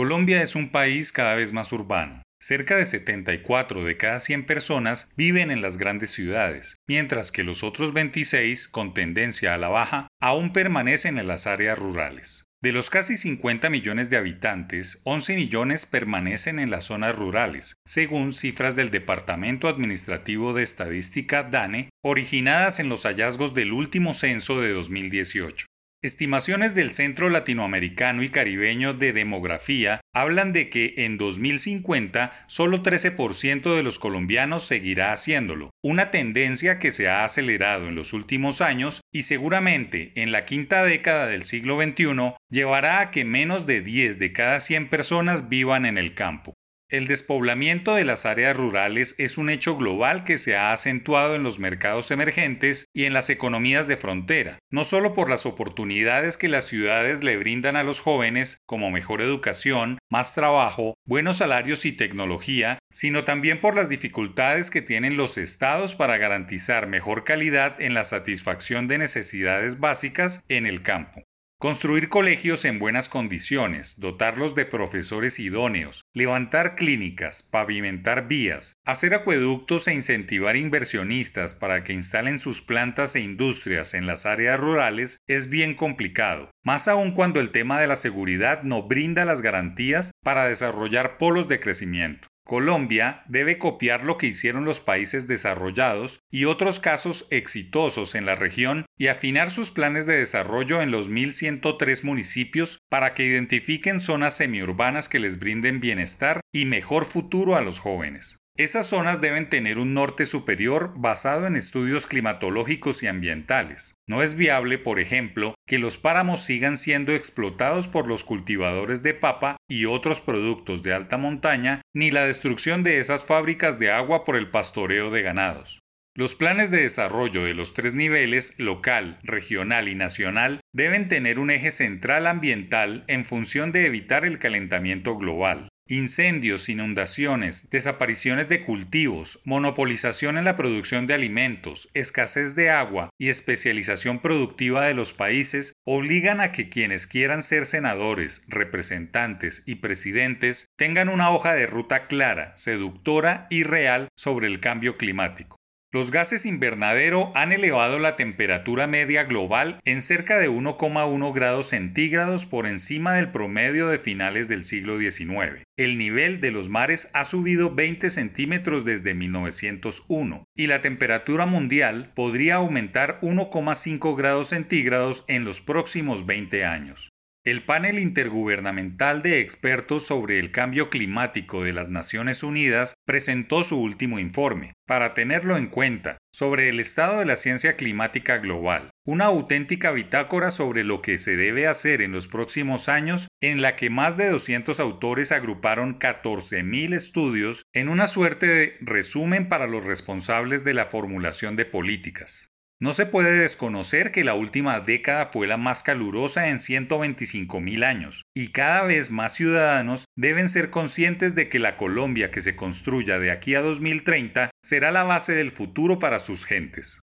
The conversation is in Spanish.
Colombia es un país cada vez más urbano. Cerca de 74 de cada 100 personas viven en las grandes ciudades, mientras que los otros 26, con tendencia a la baja, aún permanecen en las áreas rurales. De los casi 50 millones de habitantes, 11 millones permanecen en las zonas rurales, según cifras del Departamento Administrativo de Estadística DANE, originadas en los hallazgos del último censo de 2018. Estimaciones del Centro Latinoamericano y Caribeño de Demografía hablan de que en 2050 solo 13% de los colombianos seguirá haciéndolo, una tendencia que se ha acelerado en los últimos años y seguramente en la quinta década del siglo XXI llevará a que menos de 10 de cada 100 personas vivan en el campo. El despoblamiento de las áreas rurales es un hecho global que se ha acentuado en los mercados emergentes y en las economías de frontera, no solo por las oportunidades que las ciudades le brindan a los jóvenes, como mejor educación, más trabajo, buenos salarios y tecnología, sino también por las dificultades que tienen los estados para garantizar mejor calidad en la satisfacción de necesidades básicas en el campo. Construir colegios en buenas condiciones, dotarlos de profesores idóneos, levantar clínicas, pavimentar vías, hacer acueductos e incentivar inversionistas para que instalen sus plantas e industrias en las áreas rurales es bien complicado, más aún cuando el tema de la seguridad no brinda las garantías para desarrollar polos de crecimiento. Colombia debe copiar lo que hicieron los países desarrollados y otros casos exitosos en la región y afinar sus planes de desarrollo en los 1.103 municipios para que identifiquen zonas semiurbanas que les brinden bienestar y mejor futuro a los jóvenes. Esas zonas deben tener un norte superior basado en estudios climatológicos y ambientales. No es viable, por ejemplo, que los páramos sigan siendo explotados por los cultivadores de papa y otros productos de alta montaña, ni la destrucción de esas fábricas de agua por el pastoreo de ganados. Los planes de desarrollo de los tres niveles, local, regional y nacional, deben tener un eje central ambiental en función de evitar el calentamiento global. Incendios, inundaciones, desapariciones de cultivos, monopolización en la producción de alimentos, escasez de agua y especialización productiva de los países obligan a que quienes quieran ser senadores, representantes y presidentes tengan una hoja de ruta clara, seductora y real sobre el cambio climático. Los gases invernadero han elevado la temperatura media global en cerca de 1,1 grados centígrados por encima del promedio de finales del siglo XIX. El nivel de los mares ha subido 20 centímetros desde 1901 y la temperatura mundial podría aumentar 1,5 grados centígrados en los próximos 20 años. El panel intergubernamental de expertos sobre el cambio climático de las Naciones Unidas presentó su último informe, para tenerlo en cuenta, sobre el estado de la ciencia climática global, una auténtica bitácora sobre lo que se debe hacer en los próximos años, en la que más de 200 autores agruparon 14.000 estudios en una suerte de resumen para los responsables de la formulación de políticas. No se puede desconocer que la última década fue la más calurosa en 125 mil años, y cada vez más ciudadanos deben ser conscientes de que la Colombia que se construya de aquí a 2030 será la base del futuro para sus gentes.